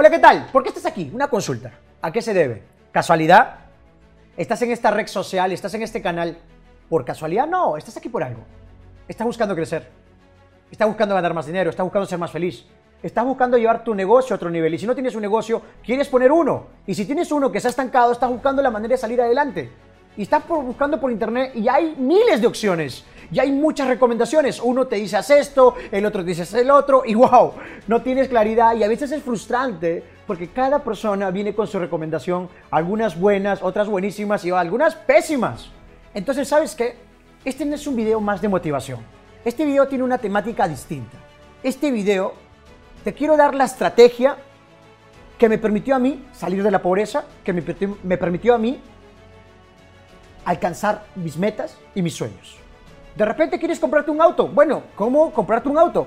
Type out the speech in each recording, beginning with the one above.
Hola, ¿qué tal? ¿Por qué estás aquí? Una consulta. ¿A qué se debe? ¿Casualidad? ¿Estás en esta red social? ¿Estás en este canal por casualidad? No, estás aquí por algo. Estás buscando crecer. Estás buscando ganar más dinero. Estás buscando ser más feliz. Estás buscando llevar tu negocio a otro nivel. Y si no tienes un negocio, quieres poner uno. Y si tienes uno que se ha estancado, estás buscando la manera de salir adelante. Y estás buscando por internet y hay miles de opciones. Y hay muchas recomendaciones. Uno te dice haz esto, el otro te dice haz el otro. Y wow, no tienes claridad. Y a veces es frustrante porque cada persona viene con su recomendación. Algunas buenas, otras buenísimas y algunas pésimas. Entonces, ¿sabes qué? Este no es un video más de motivación. Este video tiene una temática distinta. Este video te quiero dar la estrategia que me permitió a mí salir de la pobreza, que me, me permitió a mí alcanzar mis metas y mis sueños. De repente quieres comprarte un auto. Bueno, ¿cómo comprarte un auto?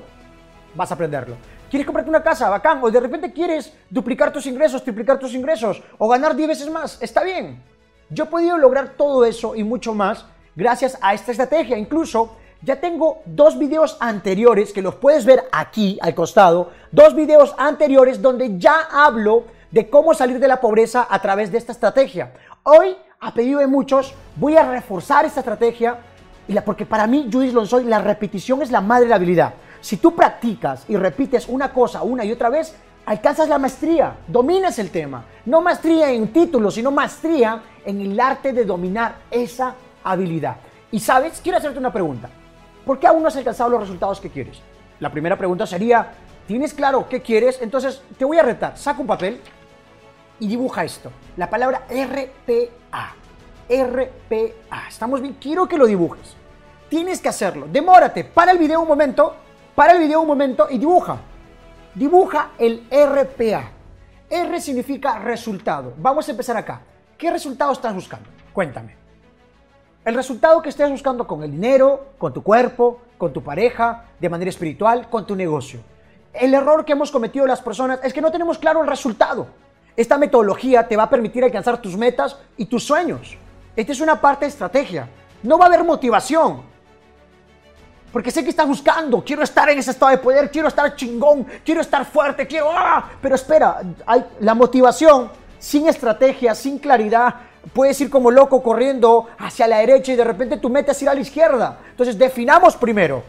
Vas a aprenderlo. ¿Quieres comprarte una casa? Bacán. O de repente quieres duplicar tus ingresos, triplicar tus ingresos o ganar 10 veces más. Está bien. Yo he podido lograr todo eso y mucho más gracias a esta estrategia. Incluso ya tengo dos videos anteriores que los puedes ver aquí al costado. Dos videos anteriores donde ya hablo de cómo salir de la pobreza a través de esta estrategia. Hoy a pedido de muchos, voy a reforzar esta estrategia porque para mí, Judith Lonsoy, la repetición es la madre de la habilidad. Si tú practicas y repites una cosa una y otra vez, alcanzas la maestría, dominas el tema. No maestría en título, sino maestría en el arte de dominar esa habilidad. Y sabes, quiero hacerte una pregunta. ¿Por qué aún no has alcanzado los resultados que quieres? La primera pregunta sería, ¿tienes claro qué quieres? Entonces te voy a retar, saca un papel y dibuja esto. La palabra RPA. RPA. ¿Estamos bien? Quiero que lo dibujes. Tienes que hacerlo. Demórate. Para el video un momento. Para el video un momento y dibuja. Dibuja el RPA. R significa resultado. Vamos a empezar acá. ¿Qué resultado estás buscando? Cuéntame. El resultado que estés buscando con el dinero, con tu cuerpo, con tu pareja, de manera espiritual, con tu negocio. El error que hemos cometido las personas es que no tenemos claro el resultado. Esta metodología te va a permitir alcanzar tus metas y tus sueños. Esta es una parte de estrategia. No va a haber motivación. Porque sé que estás buscando, quiero estar en ese estado de poder, quiero estar chingón, quiero estar fuerte, quiero... ¡ah! Pero espera, hay, la motivación sin estrategia, sin claridad, puedes ir como loco corriendo hacia la derecha y de repente tu meta es ir a la izquierda. Entonces definamos primero.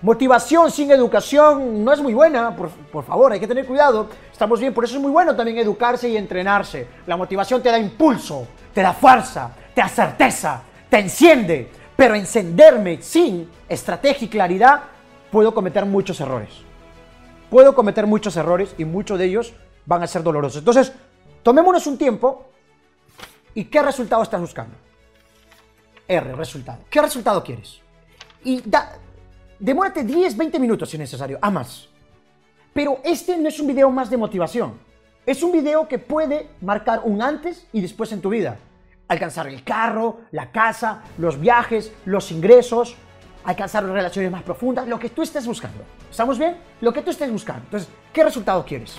Motivación sin educación no es muy buena, por, favor, hay que tener cuidado. Estamos bien, por eso es muy bueno también educarse y entrenarse. La motivación te da impulso, te da fuerza, te da certeza, te enciende. Pero encenderme sin estrategia y claridad, puedo cometer muchos errores. Puedo cometer muchos errores y muchos de ellos van a ser dolorosos. Entonces, tomémonos un tiempo y ¿qué resultado estás buscando? R, resultado. ¿Qué resultado quieres? Y da, Demórate 10, 20 minutos si es necesario, a más. Pero este no es un video más de motivación. Es un video que puede marcar un antes y después en tu vida. Alcanzar el carro, la casa, los viajes, los ingresos, alcanzar relaciones más profundas, lo que tú estés buscando. ¿Estamos bien? Lo que tú estés buscando. Entonces, ¿qué resultado quieres?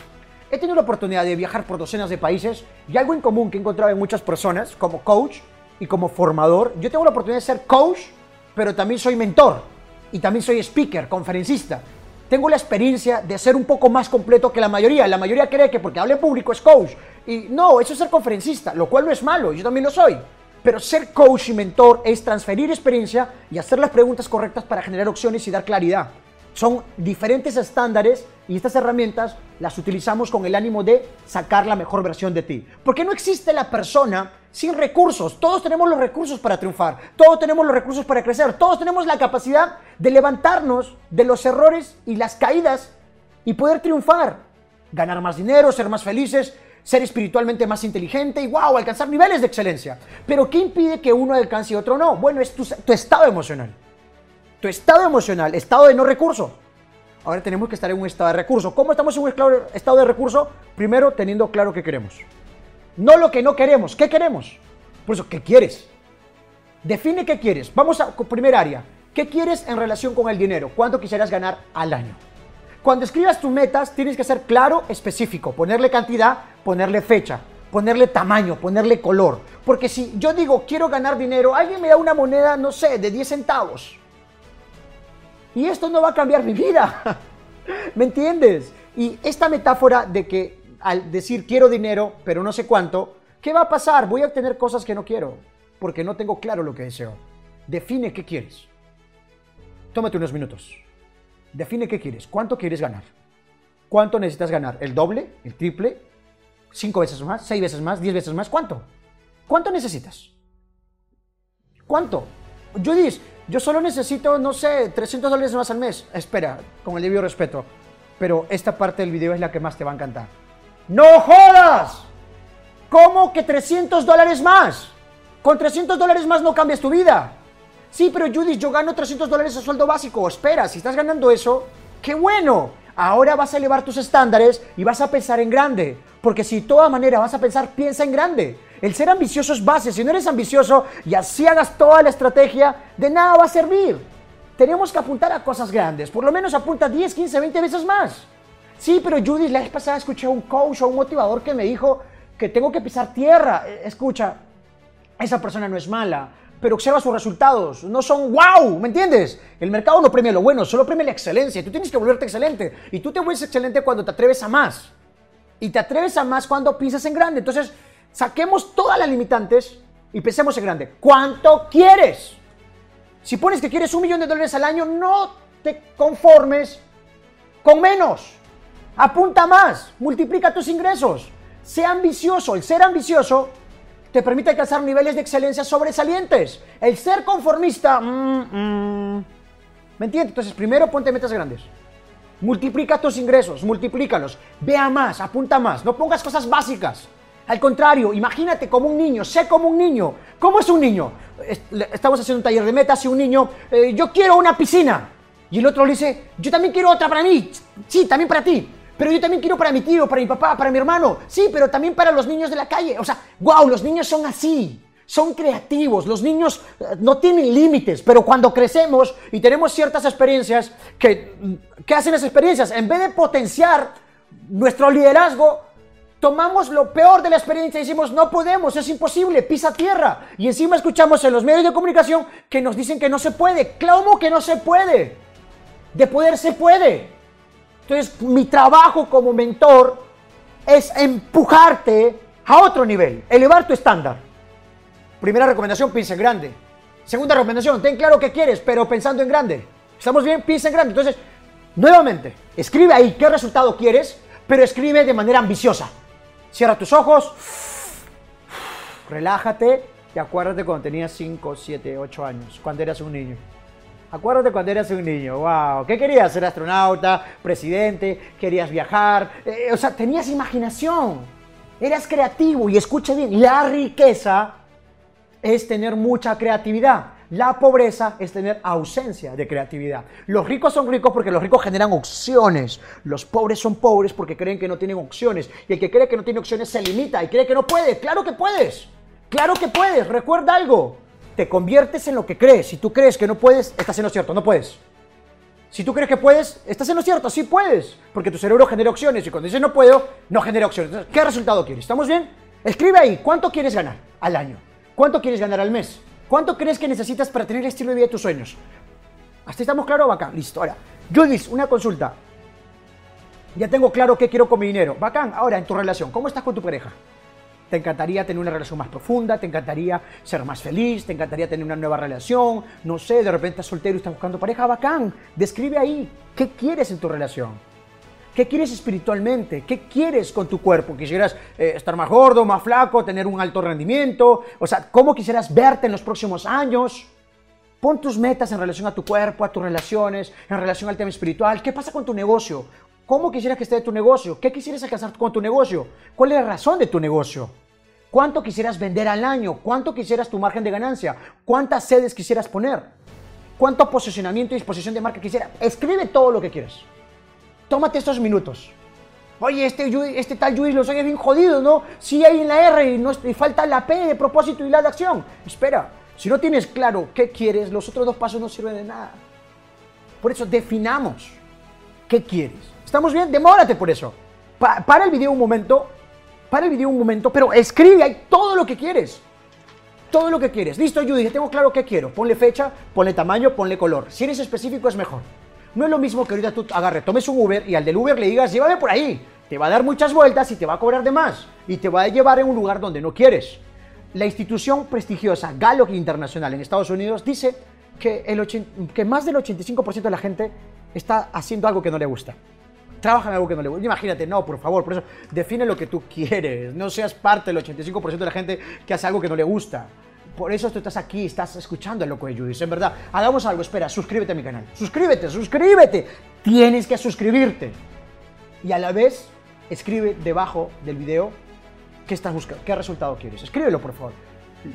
He tenido la oportunidad de viajar por docenas de países y algo en común que he encontrado en muchas personas como coach y como formador. Yo tengo la oportunidad de ser coach, pero también soy mentor y también soy speaker, conferencista. Tengo la experiencia de ser un poco más completo que la mayoría. La mayoría cree que porque hable público es coach. Y no, eso es ser conferencista, lo cual no es malo, yo también lo soy. Pero ser coach y mentor es transferir experiencia y hacer las preguntas correctas para generar opciones y dar claridad. Son diferentes estándares y estas herramientas las utilizamos con el ánimo de sacar la mejor versión de ti. Porque no existe la persona sin recursos. Todos tenemos los recursos para triunfar. Todos tenemos los recursos para crecer. Todos tenemos la capacidad de levantarnos de los errores y las caídas y poder triunfar. Ganar más dinero, ser más felices, ser espiritualmente más inteligente y wow, alcanzar niveles de excelencia. Pero ¿qué impide que uno alcance y otro no? Bueno, es tu, tu estado emocional. Tu estado emocional, estado de no recurso. Ahora tenemos que estar en un estado de recurso. ¿Cómo estamos en un estado de recurso? Primero, teniendo claro qué queremos. No lo que no queremos. ¿Qué queremos? Por eso, ¿qué quieres? Define qué quieres. Vamos a primer área. ¿Qué quieres en relación con el dinero? ¿Cuánto quisieras ganar al año? Cuando escribas tus metas, tienes que ser claro, específico. Ponerle cantidad, ponerle fecha, ponerle tamaño, ponerle color. Porque si yo digo quiero ganar dinero, alguien me da una moneda, no sé, de 10 centavos. Y esto no va a cambiar mi vida. ¿Me entiendes? Y esta metáfora de que al decir quiero dinero, pero no sé cuánto, ¿qué va a pasar? Voy a obtener cosas que no quiero, porque no tengo claro lo que deseo. Define qué quieres. Tómate unos minutos. Define qué quieres. ¿Cuánto quieres ganar? ¿Cuánto necesitas ganar? ¿El doble? ¿El triple? ¿Cinco veces más? ¿Seis veces más? ¿Diez veces más? ¿Cuánto? ¿Cuánto necesitas? ¿Cuánto? Judith, yo solo necesito, no sé, 300 dólares más al mes. Espera, con el debido respeto. Pero esta parte del video es la que más te va a encantar. ¡No jodas! ¿Cómo que 300 dólares más? Con 300 dólares más no cambias tu vida. Sí, pero Judith, yo gano 300 dólares a sueldo básico. Espera, si estás ganando eso, ¡qué bueno! Ahora vas a elevar tus estándares y vas a pensar en grande. Porque si de toda manera vas a pensar, piensa en grande. El ser ambicioso es base. Si no eres ambicioso y así hagas toda la estrategia, de nada va a servir. Tenemos que apuntar a cosas grandes. Por lo menos apunta 10, 15, 20 veces más. Sí, pero Judith, la vez pasada escuché a un coach o un motivador que me dijo que tengo que pisar tierra. Eh, escucha, esa persona no es mala, pero observa sus resultados. No son wow, ¿me entiendes? El mercado no premia lo bueno, solo premia la excelencia. Tú tienes que volverte excelente. Y tú te vuelves excelente cuando te atreves a más. Y te atreves a más cuando piensas en grande. Entonces, saquemos todas las limitantes y pensemos en grande. ¿Cuánto quieres? Si pones que quieres un millón de dólares al año, no te conformes con menos. Apunta más, multiplica tus ingresos. Sea ambicioso. El ser ambicioso te permite alcanzar niveles de excelencia sobresalientes. El ser conformista, mm, mm, ¿me entiendes? Entonces, primero ponte metas grandes. Multiplica tus ingresos, multiplícalos. Vea más, apunta más. No pongas cosas básicas. Al contrario, imagínate como un niño, sé como un niño. ¿Cómo es un niño? Estamos haciendo un taller de metas y un niño, eh, yo quiero una piscina. Y el otro le dice, yo también quiero otra para mí. Sí, también para ti. Pero yo también quiero para mi tío, para mi papá, para mi hermano. Sí, pero también para los niños de la calle. O sea, wow, los niños son así son creativos, los niños eh, no tienen límites, pero cuando crecemos y tenemos ciertas experiencias, que, ¿qué hacen las experiencias? En vez de potenciar nuestro liderazgo, tomamos lo peor de la experiencia y decimos, no podemos, es imposible, pisa tierra. Y encima escuchamos en los medios de comunicación que nos dicen que no se puede. ¿Cómo que no se puede? De poder se puede. Entonces, mi trabajo como mentor es empujarte a otro nivel, elevar tu estándar. Primera recomendación, piensa en grande. Segunda recomendación, ten claro qué quieres, pero pensando en grande. ¿Estamos bien? Piensa en grande. Entonces, nuevamente, escribe ahí qué resultado quieres, pero escribe de manera ambiciosa. Cierra tus ojos, relájate y acuérdate cuando tenías 5, 7, 8 años, cuando eras un niño. Acuérdate cuando eras un niño, wow, ¿qué querías? ¿Ser astronauta, presidente? ¿Querías viajar? Eh, o sea, tenías imaginación, eras creativo y escucha bien, la riqueza es tener mucha creatividad. La pobreza es tener ausencia de creatividad. Los ricos son ricos porque los ricos generan opciones. Los pobres son pobres porque creen que no tienen opciones. Y el que cree que no tiene opciones se limita y cree que no puede. Claro que puedes. Claro que puedes. Recuerda algo. Te conviertes en lo que crees. Si tú crees que no puedes, estás en lo cierto. No puedes. Si tú crees que puedes, estás en lo cierto. Sí puedes. Porque tu cerebro genera opciones. Y cuando dices no puedo, no genera opciones. ¿qué resultado quieres? ¿Estamos bien? Escribe ahí. ¿Cuánto quieres ganar al año? ¿Cuánto quieres ganar al mes? ¿Cuánto crees que necesitas para tener el estilo de vida de tus sueños? ¿Hasta estamos claros, bacán? Listo, ahora. Judith, una consulta. Ya tengo claro qué quiero con mi dinero. Bacán, ahora en tu relación, ¿cómo estás con tu pareja? ¿Te encantaría tener una relación más profunda? ¿Te encantaría ser más feliz? ¿Te encantaría tener una nueva relación? No sé, de repente estás soltero y estás buscando pareja. Bacán, describe ahí qué quieres en tu relación. ¿Qué quieres espiritualmente? ¿Qué quieres con tu cuerpo? ¿Quisieras eh, estar más gordo, más flaco, tener un alto rendimiento? O sea, ¿cómo quisieras verte en los próximos años? Pon tus metas en relación a tu cuerpo, a tus relaciones, en relación al tema espiritual. ¿Qué pasa con tu negocio? ¿Cómo quisieras que esté tu negocio? ¿Qué quisieras alcanzar con tu negocio? ¿Cuál es la razón de tu negocio? ¿Cuánto quisieras vender al año? ¿Cuánto quisieras tu margen de ganancia? ¿Cuántas sedes quisieras poner? ¿Cuánto posicionamiento y disposición de marca quisieras? Escribe todo lo que quieras tómate estos minutos. Oye, este, este tal Luis los oye bien jodido, ¿no? Sí hay en la R y, no, y falta la P de propósito y la de acción. Espera, si no tienes claro qué quieres, los otros dos pasos no sirven de nada. Por eso definamos qué quieres. ¿Estamos bien? Demórate por eso. para el video un momento, para el video un momento, pero escribe ahí todo lo que quieres. Todo lo que quieres. Listo, Judy, tengo claro qué quiero. Ponle fecha, ponle tamaño, ponle color. Si eres específico es mejor. No es lo mismo que ahorita tú agarres, tomes un Uber y al del Uber le digas, llévame por ahí. te va a dar muchas vueltas y te va a cobrar de más y te va a llevar en un lugar donde no quieres. La institución prestigiosa Gallup Internacional en Estados Unidos dice que, el que más del 85% de la gente está haciendo algo que no le gusta. Trabaja en algo que no le gusta. Imagínate, no, por favor, por eso define lo que tú quieres. No seas parte del 85% de la gente que hace algo que no le gusta. Por eso tú estás aquí, estás escuchando el loco de Judith. En verdad, hagamos algo. Espera, suscríbete a mi canal. Suscríbete, suscríbete. Tienes que suscribirte. Y a la vez, escribe debajo del video qué estás buscando, qué resultado quieres. Escríbelo, por favor.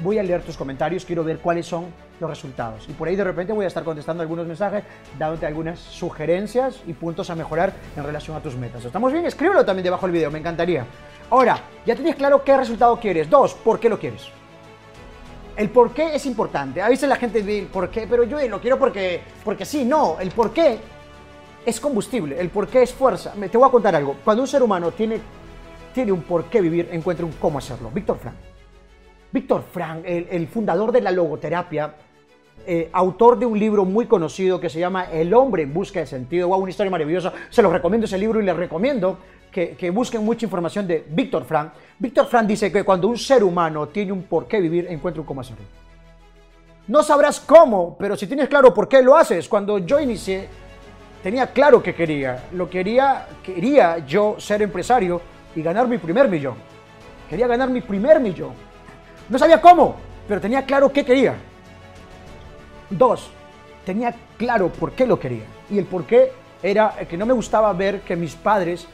Voy a leer tus comentarios, quiero ver cuáles son los resultados. Y por ahí de repente voy a estar contestando algunos mensajes, dándote algunas sugerencias y puntos a mejorar en relación a tus metas. ¿Estamos bien? Escríbelo también debajo del video, me encantaría. Ahora, ya tienes claro qué resultado quieres. Dos, ¿por qué lo quieres? El por qué es importante. A veces la gente dice, ¿por qué? Pero yo lo quiero porque, porque sí, no. El por qué es combustible, el por qué es fuerza. Te voy a contar algo. Cuando un ser humano tiene, tiene un por qué vivir, encuentra un cómo hacerlo. Víctor Frank. Víctor Frank, el, fundador de la logoterapia, eh, autor de un libro muy conocido que se llama El hombre en busca de sentido. Wow, una historia maravillosa. Se los recomiendo ese libro y les recomiendo que, que busquen mucha información de Víctor Frank. Víctor Frank dice que cuando un ser humano tiene un por qué vivir, encuentra un cómo hacerlo. No sabrás cómo, pero si tienes claro por qué lo haces. Cuando yo inicié tenía claro que quería. Lo quería, quería yo ser empresario y ganar mi primer millón. Quería ganar mi primer millón. No sabía cómo, pero tenía claro qué quería. Dos, tenía claro por qué lo quería. Y el por qué era que no me gustaba ver que mis padres,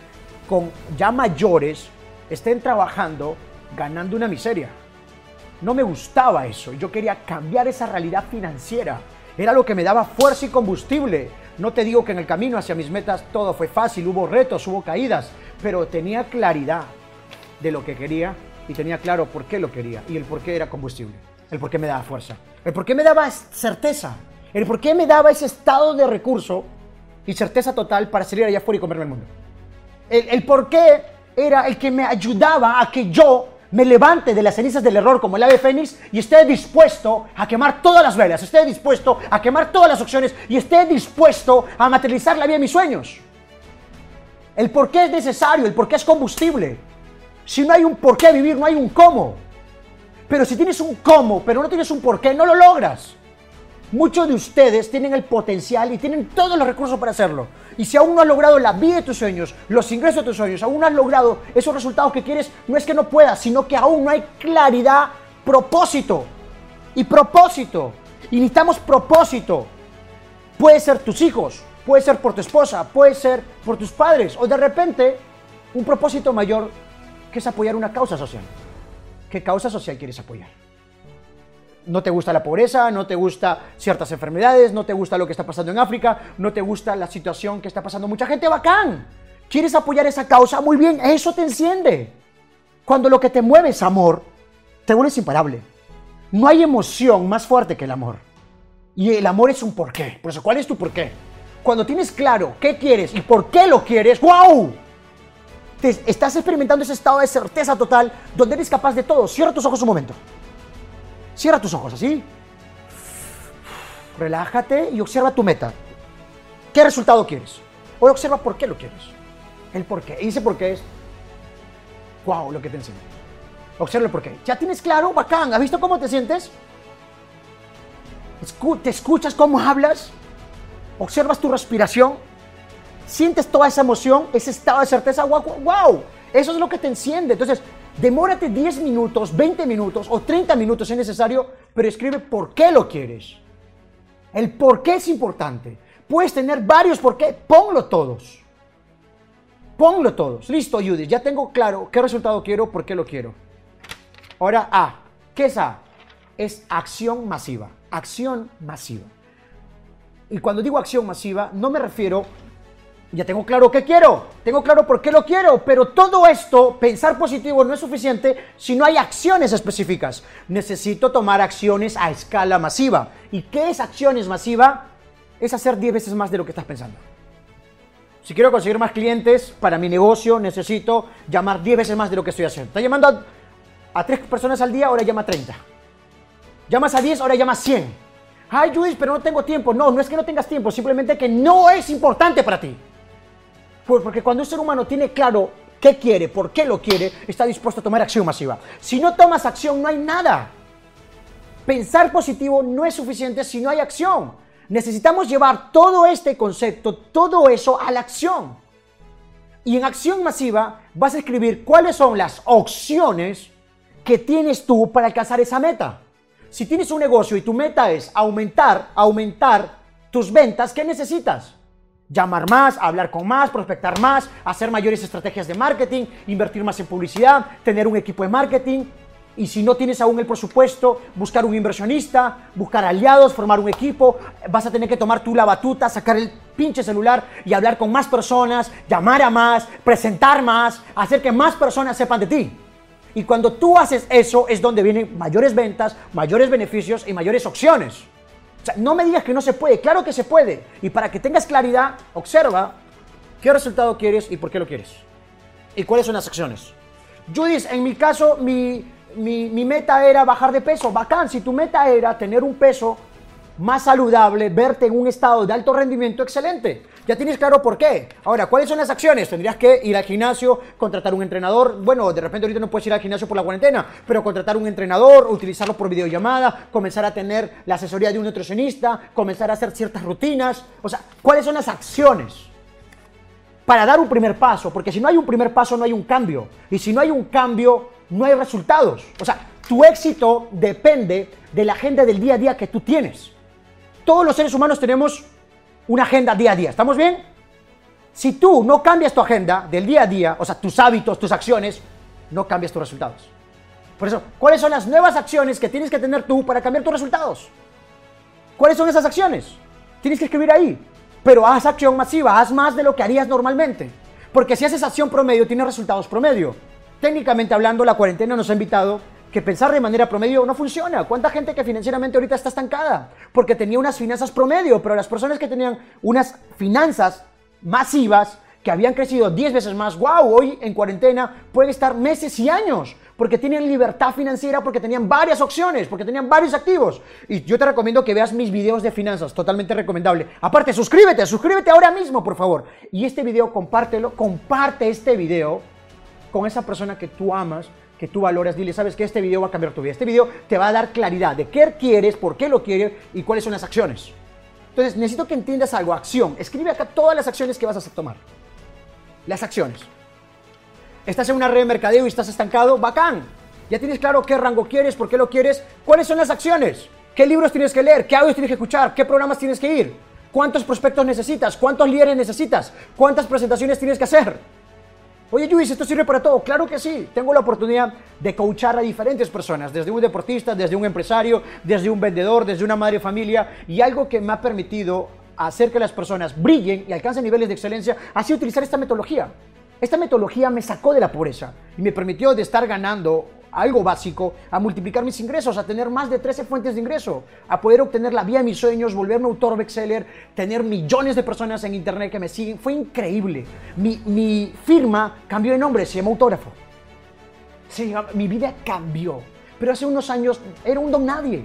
con ya mayores, estén trabajando ganando una miseria. No me gustaba eso. Yo quería cambiar esa realidad financiera. Era lo que me daba fuerza y combustible. No te digo que en el camino hacia mis metas todo fue fácil, hubo retos, hubo caídas, pero tenía claridad de lo que quería y tenía claro por qué lo quería y el por qué era combustible, el por qué me daba fuerza, el por qué me daba certeza, el por qué me daba ese estado de recurso y certeza total para salir allá afuera y comerme el mundo. El, el por qué era el que me ayudaba a que yo me levante de las cenizas del error como el ave fénix y esté dispuesto a quemar todas las velas, esté dispuesto a quemar todas las opciones y esté dispuesto a materializar la vida de mis sueños. El por qué es necesario, el por qué es combustible. Si no hay un por qué vivir, no hay un cómo. Pero si tienes un cómo, pero no tienes un por qué, no lo logras. Muchos de ustedes tienen el potencial y tienen todos los recursos para hacerlo. Y si aún no has logrado la vida de tus sueños, los ingresos de tus sueños, aún no has logrado esos resultados que quieres, no es que no puedas, sino que aún no hay claridad, propósito. Y propósito. Y necesitamos propósito. Puede ser tus hijos, puede ser por tu esposa, puede ser por tus padres, o de repente un propósito mayor que es apoyar una causa social. ¿Qué causa social quieres apoyar? No te gusta la pobreza, no te gusta ciertas enfermedades, no te gusta lo que está pasando en África, no te gusta la situación que está pasando mucha gente, bacán. ¿Quieres apoyar esa causa? Muy bien, eso te enciende. Cuando lo que te mueve es amor, te vuelves imparable. No hay emoción más fuerte que el amor. Y el amor es un porqué. Por eso, ¿cuál es tu porqué? Cuando tienes claro qué quieres y por qué lo quieres, ¡wow! Te estás experimentando ese estado de certeza total donde eres capaz de todo. Cierra tus ojos un momento. Cierra tus ojos así. Relájate y observa tu meta. ¿Qué resultado quieres? Ahora observa por qué lo quieres. El por qué. Y dice por qué es. Wow, lo que te enseño. Observa el por qué. ¿Ya tienes claro? Bacán. ¿Has visto cómo te sientes? ¿Te escuchas cómo hablas? ¿Observas tu respiración? ¿Sientes toda esa emoción, ese estado de certeza? ¡Wow! wow. Eso es lo que te enciende. Entonces, Demórate 10 minutos, 20 minutos o 30 minutos si es necesario, pero escribe por qué lo quieres. El por qué es importante. Puedes tener varios por qué, ponlo todos. Ponlo todos. Listo, Judith, ya tengo claro qué resultado quiero, por qué lo quiero. Ahora A. ¿Qué es A? Es acción masiva. Acción masiva. Y cuando digo acción masiva, no me refiero ya tengo claro qué quiero, tengo claro por qué lo quiero, pero todo esto, pensar positivo, no es suficiente si no hay acciones específicas. Necesito tomar acciones a escala masiva. ¿Y qué es acciones masiva? Es hacer 10 veces más de lo que estás pensando. Si quiero conseguir más clientes para mi negocio, necesito llamar 10 veces más de lo que estoy haciendo. Estás llamando a, a 3 personas al día, ahora llama a 30. Llamas a 10, ahora llama a 100. Ay, Judith, pero no tengo tiempo. No, no es que no tengas tiempo, simplemente que no es importante para ti. Porque cuando un ser humano tiene claro qué quiere, por qué lo quiere, está dispuesto a tomar acción masiva. Si no tomas acción, no hay nada. Pensar positivo no es suficiente si no hay acción. Necesitamos llevar todo este concepto, todo eso a la acción. Y en acción masiva vas a escribir cuáles son las opciones que tienes tú para alcanzar esa meta. Si tienes un negocio y tu meta es aumentar, aumentar tus ventas, ¿qué necesitas? Llamar más, hablar con más, prospectar más, hacer mayores estrategias de marketing, invertir más en publicidad, tener un equipo de marketing. Y si no tienes aún el presupuesto, buscar un inversionista, buscar aliados, formar un equipo. Vas a tener que tomar tú la batuta, sacar el pinche celular y hablar con más personas, llamar a más, presentar más, hacer que más personas sepan de ti. Y cuando tú haces eso es donde vienen mayores ventas, mayores beneficios y mayores opciones. No me digas que no se puede, claro que se puede. Y para que tengas claridad, observa qué resultado quieres y por qué lo quieres. Y cuáles son las acciones. Judith, en mi caso, mi, mi, mi meta era bajar de peso. Bacán, si tu meta era tener un peso más saludable, verte en un estado de alto rendimiento, excelente. Ya tienes claro por qué. Ahora, ¿cuáles son las acciones? Tendrías que ir al gimnasio, contratar un entrenador. Bueno, de repente ahorita no puedes ir al gimnasio por la cuarentena, pero contratar un entrenador, utilizarlo por videollamada, comenzar a tener la asesoría de un nutricionista, comenzar a hacer ciertas rutinas. O sea, ¿cuáles son las acciones? Para dar un primer paso, porque si no hay un primer paso no hay un cambio. Y si no hay un cambio, no hay resultados. O sea, tu éxito depende de la agenda del día a día que tú tienes todos los seres humanos tenemos una agenda día a día. ¿Estamos bien? Si tú no cambias tu agenda del día a día, o sea, tus hábitos, tus acciones, no cambias tus resultados. Por eso, ¿cuáles son las nuevas acciones que tienes que tener tú para cambiar tus resultados? ¿Cuáles son esas acciones? Tienes que escribir ahí. Pero haz acción masiva, haz más de lo que harías normalmente. Porque si haces acción promedio, tienes resultados promedio. Técnicamente hablando, la cuarentena nos ha invitado que pensar de manera promedio no funciona. ¿Cuánta gente que financieramente ahorita está estancada? Porque tenía unas finanzas promedio, pero las personas que tenían unas finanzas masivas, que habían crecido 10 veces más, wow, hoy en cuarentena pueden estar meses y años, porque tienen libertad financiera, porque tenían varias opciones, porque tenían varios activos. Y yo te recomiendo que veas mis videos de finanzas, totalmente recomendable. Aparte, suscríbete, suscríbete ahora mismo, por favor. Y este video, compártelo, comparte este video con esa persona que tú amas, que tú valoras, dile, sabes que este video va a cambiar tu vida. Este video te va a dar claridad de qué quieres, por qué lo quieres y cuáles son las acciones. Entonces, necesito que entiendas algo, acción. Escribe acá todas las acciones que vas a tomar. Las acciones. Estás en una red de mercadeo y estás estancado, bacán. Ya tienes claro qué rango quieres, por qué lo quieres, cuáles son las acciones, qué libros tienes que leer, qué audios tienes que escuchar, qué programas tienes que ir, cuántos prospectos necesitas, cuántos líderes necesitas, cuántas presentaciones tienes que hacer. Oye, Luis, ¿esto sirve para todo? Claro que sí. Tengo la oportunidad de coachar a diferentes personas, desde un deportista, desde un empresario, desde un vendedor, desde una madre familia. Y algo que me ha permitido hacer que las personas brillen y alcancen niveles de excelencia ha sido utilizar esta metodología. Esta metodología me sacó de la pobreza y me permitió de estar ganando algo básico, a multiplicar mis ingresos, a tener más de 13 fuentes de ingreso, a poder obtener la vía de mis sueños, volverme autor bestseller, tener millones de personas en internet que me siguen. Fue increíble. Mi, mi firma cambió de nombre, se llama Autógrafo. Sí, mi vida cambió. Pero hace unos años era un don nadie.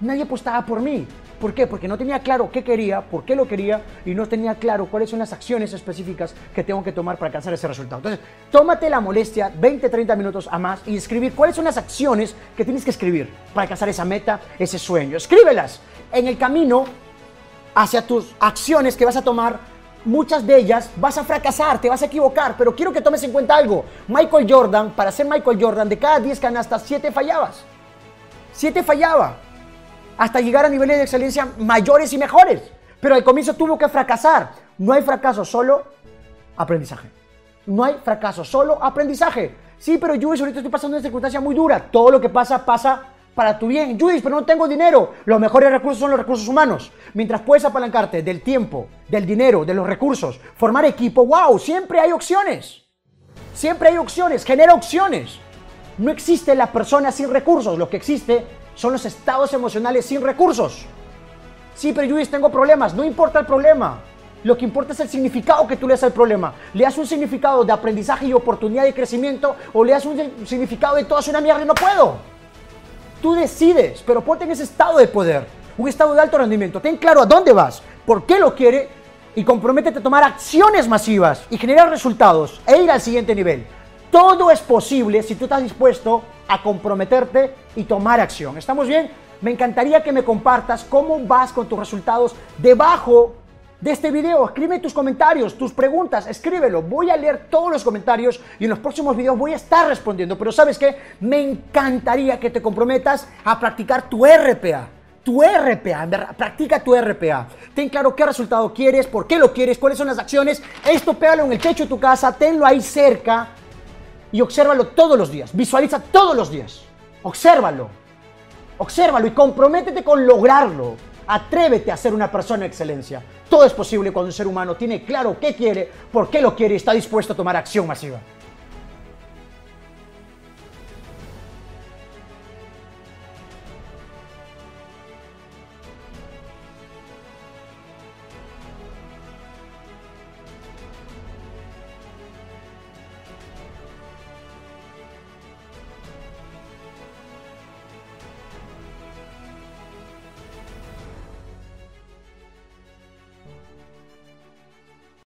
Nadie apostaba por mí. ¿Por qué? Porque no tenía claro qué quería, por qué lo quería y no tenía claro cuáles son las acciones específicas que tengo que tomar para alcanzar ese resultado. Entonces, tómate la molestia 20, 30 minutos a más y escribir cuáles son las acciones que tienes que escribir para alcanzar esa meta, ese sueño. Escríbelas. En el camino hacia tus acciones que vas a tomar, muchas de ellas vas a fracasar, te vas a equivocar, pero quiero que tomes en cuenta algo. Michael Jordan, para ser Michael Jordan, de cada 10 canastas, 7 fallabas. 7 fallaba hasta llegar a niveles de excelencia mayores y mejores. Pero al comienzo tuvo que fracasar. No hay fracaso, solo aprendizaje. No hay fracaso, solo aprendizaje. Sí, pero Judith, ahorita estoy pasando una circunstancia muy dura. Todo lo que pasa, pasa para tu bien. Judith, pero no tengo dinero. Los mejores recursos son los recursos humanos. Mientras puedes apalancarte del tiempo, del dinero, de los recursos, formar equipo, wow, siempre hay opciones. Siempre hay opciones, genera opciones. No existe la persona sin recursos, lo que existe son los estados emocionales sin recursos. Sí, pero Luis, tengo problemas. No importa el problema. Lo que importa es el significado que tú le das al problema. ¿Le das un significado de aprendizaje y oportunidad de crecimiento o le das un significado de todo es una mierda y no puedo? Tú decides, pero ponte en ese estado de poder, un estado de alto rendimiento. Ten claro a dónde vas, por qué lo quiere y comprométete a tomar acciones masivas y generar resultados e ir al siguiente nivel. Todo es posible si tú estás dispuesto a comprometerte y tomar acción. ¿Estamos bien? Me encantaría que me compartas cómo vas con tus resultados debajo de este video. Escribe tus comentarios, tus preguntas, escríbelo. Voy a leer todos los comentarios y en los próximos videos voy a estar respondiendo. Pero sabes qué? Me encantaría que te comprometas a practicar tu RPA. Tu RPA, practica tu RPA. Ten claro qué resultado quieres, por qué lo quieres, cuáles son las acciones. Esto pégalo en el techo de tu casa, tenlo ahí cerca y obsérvalo todos los días. Visualiza todos los días. Obsérvalo. Obsérvalo y comprométete con lograrlo. Atrévete a ser una persona de excelencia. Todo es posible cuando un ser humano tiene claro qué quiere, por qué lo quiere y está dispuesto a tomar acción masiva.